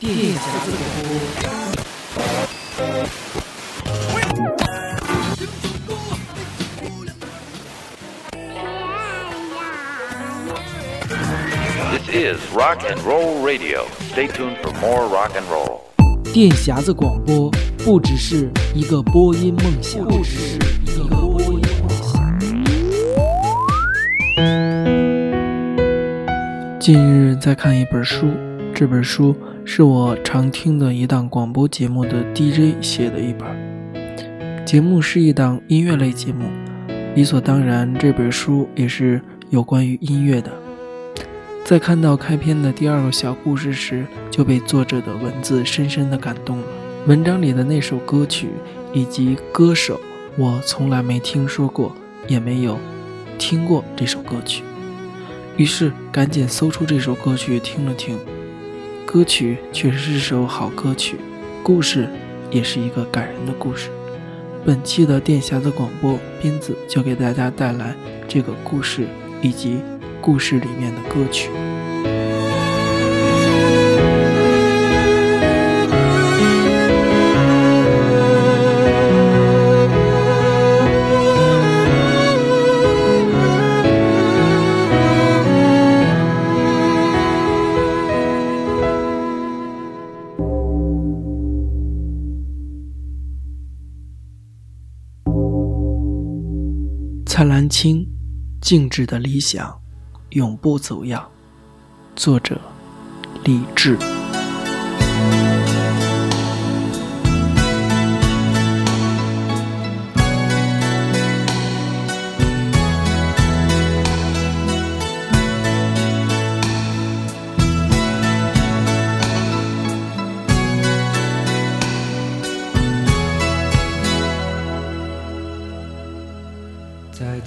This is Rock and Roll Radio. Stay tuned for more rock and roll. 电匣子广播不只是一个播音梦想，不只是一个播音梦想。近日在看一本书，这本书是我常听的一档广播节目的 DJ 写的一本。节目是一档音乐类节目，理所当然，这本书也是有关于音乐的。在看到开篇的第二个小故事时，就被作者的文字深深的感动了。文章里的那首歌曲以及歌手，我从来没听说过，也没有听过这首歌曲。于是赶紧搜出这首歌曲听了听，歌曲确实是首好歌曲，故事也是一个感人的故事。本期的电匣子广播斌子就给大家带来这个故事以及故事里面的歌曲。静止的理想，永不走样。作者：李志。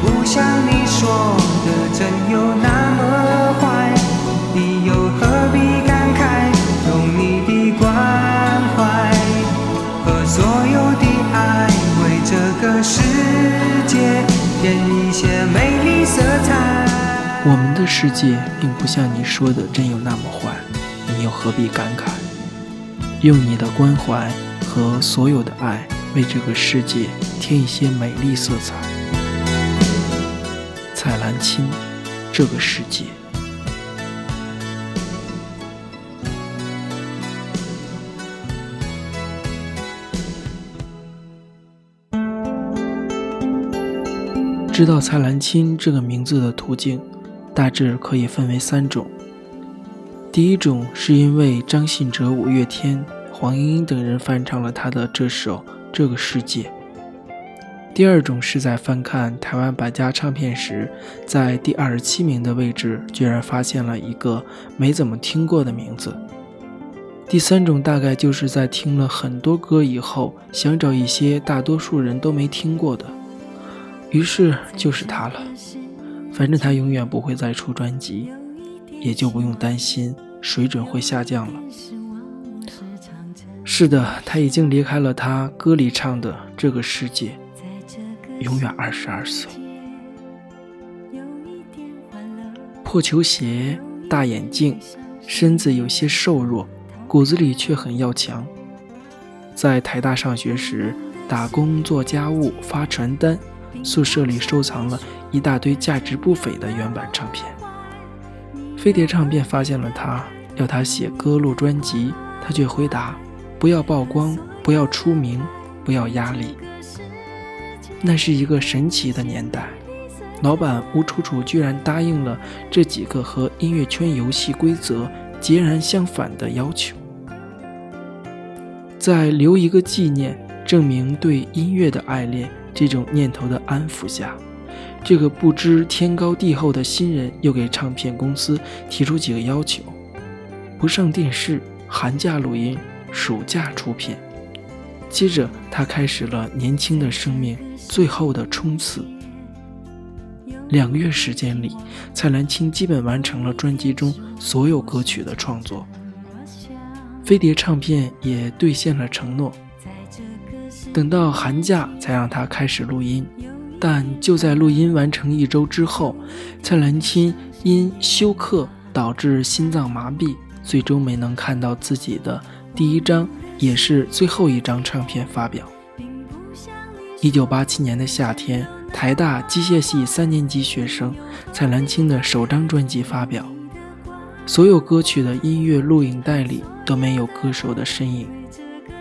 不像你说的真有那么坏，你又何必感慨？用你的关怀和所有的爱，为这个世界添一些美丽色彩。我们的世界并不像你说的真有那么坏，你又何必感慨？用你的关怀和所有的爱，为这个世界添一些美丽色彩。蔡澜清，这个世界。知道蔡澜清这个名字的途径，大致可以分为三种。第一种是因为张信哲、五月天、黄莺莺等人翻唱了他的这首《这个世界》。第二种是在翻看台湾百家唱片时，在第二十七名的位置，居然发现了一个没怎么听过的名字。第三种大概就是在听了很多歌以后，想找一些大多数人都没听过的，于是就是他了。反正他永远不会再出专辑，也就不用担心水准会下降了。是的，他已经离开了他歌里唱的这个世界。永远二十二岁，破球鞋，大眼镜，身子有些瘦弱，骨子里却很要强。在台大上学时，打工做家务、发传单，宿舍里收藏了一大堆价值不菲的原版唱片。飞碟唱片发现了他，要他写歌、录专辑，他却回答：不要曝光，不要出名，不要压力。那是一个神奇的年代，老板吴楚楚居然答应了这几个和音乐圈游戏规则截然相反的要求。在留一个纪念，证明对音乐的爱恋这种念头的安抚下，这个不知天高地厚的新人又给唱片公司提出几个要求：不上电视、寒假录音、暑假出片。接着，他开始了年轻的生命最后的冲刺。两个月时间里，蔡澜清基本完成了专辑中所有歌曲的创作。飞碟唱片也兑现了承诺，等到寒假才让他开始录音。但就在录音完成一周之后，蔡澜清因休克导致心脏麻痹，最终没能看到自己的第一张也是最后一张唱片发表。一九八七年的夏天，台大机械系三年级学生蔡澜清的首张专辑发表，所有歌曲的音乐录影带里都没有歌手的身影，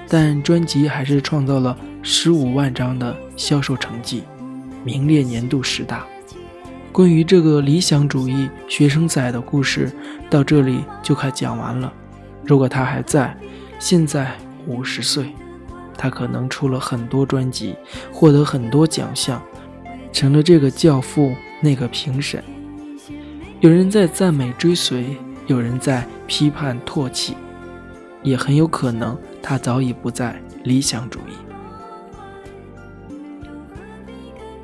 但专辑还是创造了十五万张的销售成绩。名列年度十大。关于这个理想主义学生仔的故事，到这里就快讲完了。如果他还在，现在五十岁，他可能出了很多专辑，获得很多奖项，成了这个教父，那个评审。有人在赞美追随，有人在批判唾弃，也很有可能他早已不在理想主义。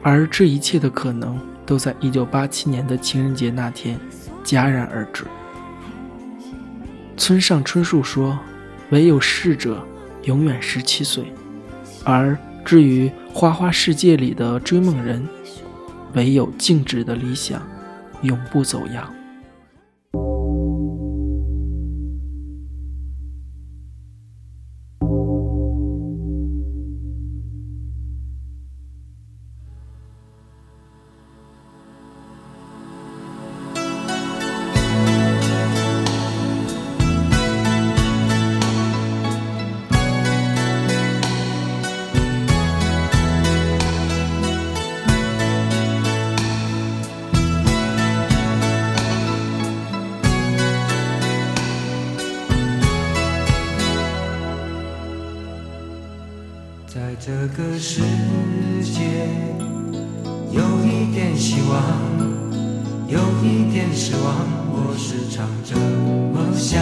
而这一切的可能，都在一九八七年的情人节那天戛然而止。村上春树说：“唯有逝者永远十七岁，而至于花花世界里的追梦人，唯有静止的理想，永不走样。”希望，有一点失望，我时常这么想。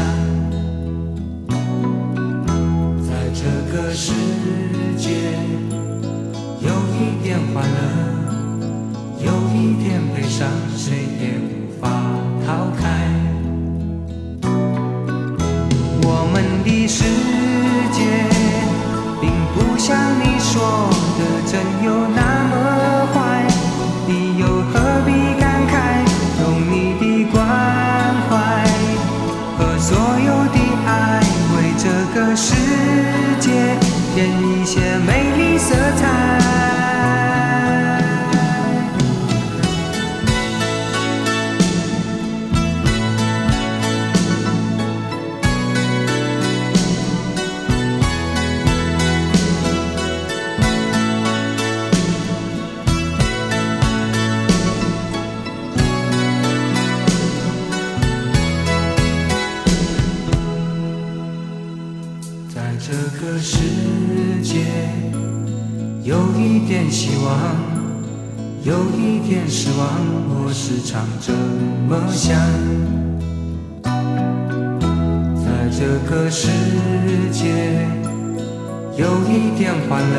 在这个世界有一点欢乐，有一点悲伤，谁也无法逃开。我们的世个世界添一些美丽色彩。常这么想。在这个世界，有一点欢乐，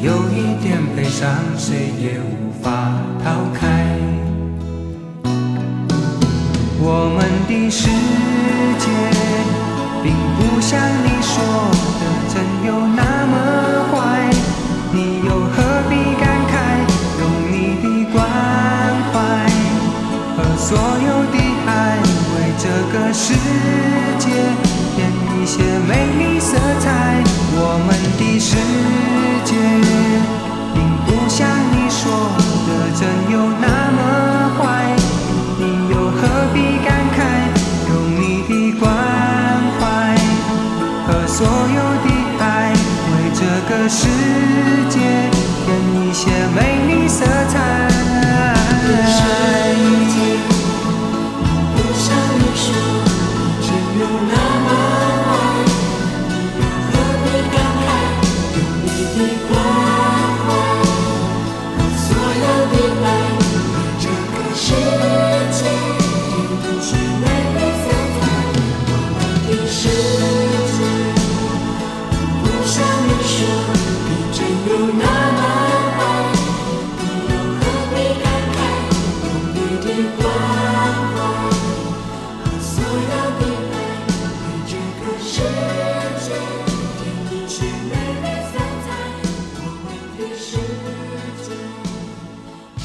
有一点悲伤，谁也无法逃开。我们的世界，并不像你说的，真有那么坏。你又何所有的爱，为这个世界添一些美丽色彩。我们的世界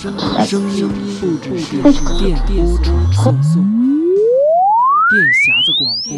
声声音不只是电波传送，电匣子广播。